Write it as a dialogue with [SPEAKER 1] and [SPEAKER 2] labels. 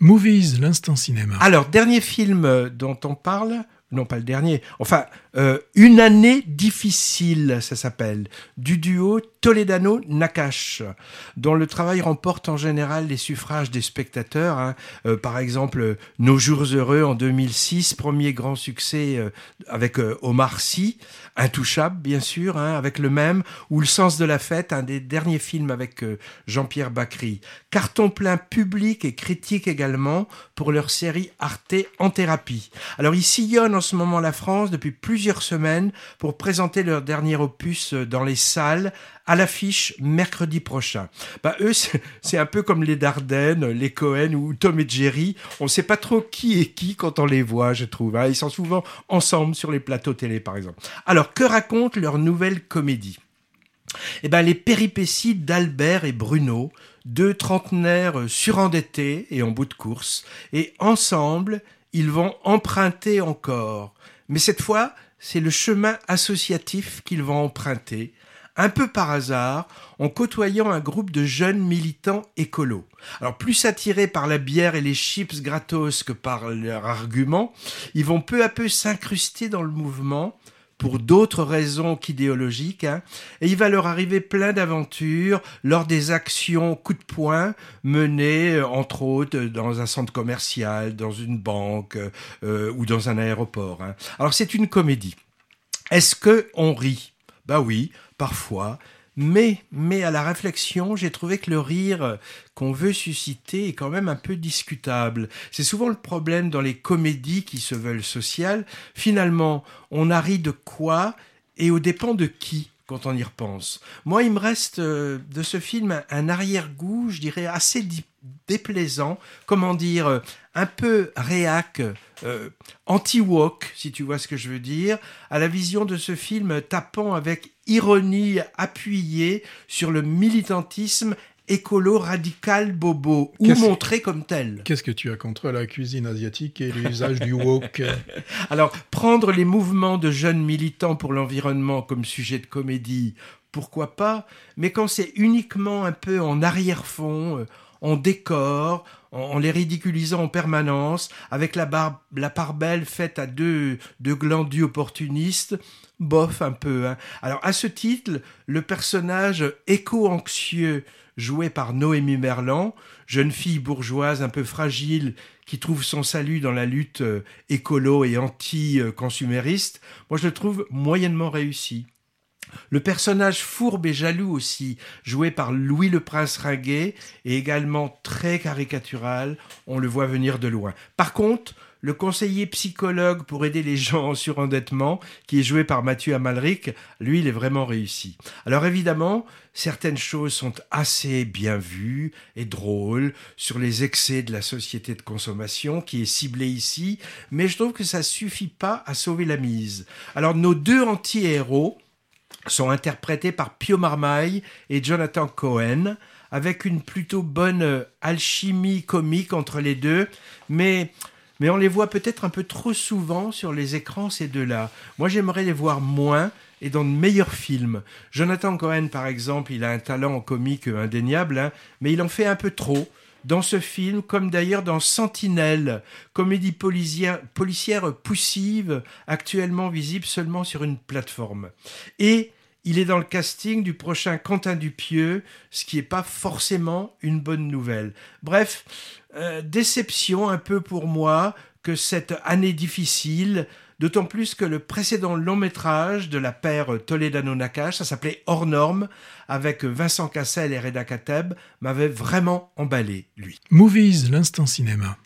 [SPEAKER 1] Movies, l'instant cinéma.
[SPEAKER 2] Alors, dernier film euh, dont on parle, non pas le dernier, enfin, euh, Une année difficile, ça s'appelle, du duo Toledano-Nakash, dont le travail remporte en général les suffrages des spectateurs. Hein. Euh, par exemple, Nos jours heureux en 2006, premier grand succès euh, avec Omar Sy, Intouchable bien sûr, hein, avec le même, ou Le sens de la fête, un des derniers films avec Jean-Pierre Bacry. Carton plein public et critique également pour leur série Arte en thérapie. Alors ils sillonnent en ce moment la France depuis plusieurs semaines pour présenter leur dernier opus dans les salles à l'affiche mercredi prochain. Bah, eux, c'est un peu comme les Dardennes, les Cohen ou Tom et Jerry. On ne sait pas trop qui est qui quand on les voit, je trouve. Hein. Ils sont souvent ensemble sur les plateaux télé, par exemple. Alors, que raconte leur nouvelle comédie? Eh ben, les péripéties d'Albert et Bruno, deux trentenaires surendettés et en bout de course, et ensemble, ils vont emprunter encore. Mais cette fois, c'est le chemin associatif qu'ils vont emprunter, un peu par hasard, en côtoyant un groupe de jeunes militants écolos. Alors plus attirés par la bière et les chips gratos que par leurs arguments, ils vont peu à peu s'incruster dans le mouvement, pour d'autres raisons qu'idéologiques, hein, et il va leur arriver plein d'aventures lors des actions coup de poing menées, euh, entre autres, dans un centre commercial, dans une banque euh, ou dans un aéroport. Hein. Alors c'est une comédie. Est-ce que on rit? Bah oui, parfois. Mais, mais à la réflexion, j'ai trouvé que le rire qu'on veut susciter est quand même un peu discutable. C'est souvent le problème dans les comédies qui se veulent sociales. Finalement, on a ri de quoi et au dépend de qui? Quand on y repense. Moi, il me reste euh, de ce film un arrière-goût, je dirais, assez déplaisant, comment dire, euh, un peu réac, euh, anti-woke, si tu vois ce que je veux dire, à la vision de ce film tapant avec ironie appuyée sur le militantisme écolo radical bobo ou montré comme tel.
[SPEAKER 1] Qu'est-ce que tu as contre la cuisine asiatique et l'usage du wok
[SPEAKER 2] Alors, prendre les mouvements de jeunes militants pour l'environnement comme sujet de comédie, pourquoi pas, mais quand c'est uniquement un peu en arrière-fond, euh, en décor, en, les ridiculisant en permanence, avec la, la part belle faite à deux, deux glandus opportunistes, bof un peu. Hein. Alors à ce titre, le personnage éco-anxieux joué par Noémie Merlan, jeune fille bourgeoise un peu fragile qui trouve son salut dans la lutte euh, écolo et anti-consumériste, moi je le trouve moyennement réussi. Le personnage fourbe et jaloux aussi, joué par Louis le Prince Ringuet, est également très caricatural, on le voit venir de loin. Par contre, le conseiller psychologue pour aider les gens en surendettement, qui est joué par Mathieu Amalric, lui, il est vraiment réussi. Alors évidemment, certaines choses sont assez bien vues et drôles sur les excès de la société de consommation qui est ciblée ici, mais je trouve que ça suffit pas à sauver la mise. Alors nos deux anti-héros, sont interprétés par Pio Marmaille et Jonathan Cohen, avec une plutôt bonne euh, alchimie comique entre les deux, mais, mais on les voit peut-être un peu trop souvent sur les écrans ces deux-là. Moi j'aimerais les voir moins et dans de meilleurs films. Jonathan Cohen par exemple, il a un talent en comique indéniable, hein, mais il en fait un peu trop dans ce film, comme d'ailleurs dans Sentinelle, comédie policière, policière poussive, actuellement visible seulement sur une plateforme. Et il est dans le casting du prochain Quentin Dupieux, ce qui n'est pas forcément une bonne nouvelle. Bref, euh, déception un peu pour moi que cette année difficile, d'autant plus que le précédent long métrage de la paire Toledano-Nakash, ça s'appelait Hors Norme, avec Vincent Cassel et Reda Kateb, m'avait vraiment emballé, lui.
[SPEAKER 1] Movies, l'instant cinéma.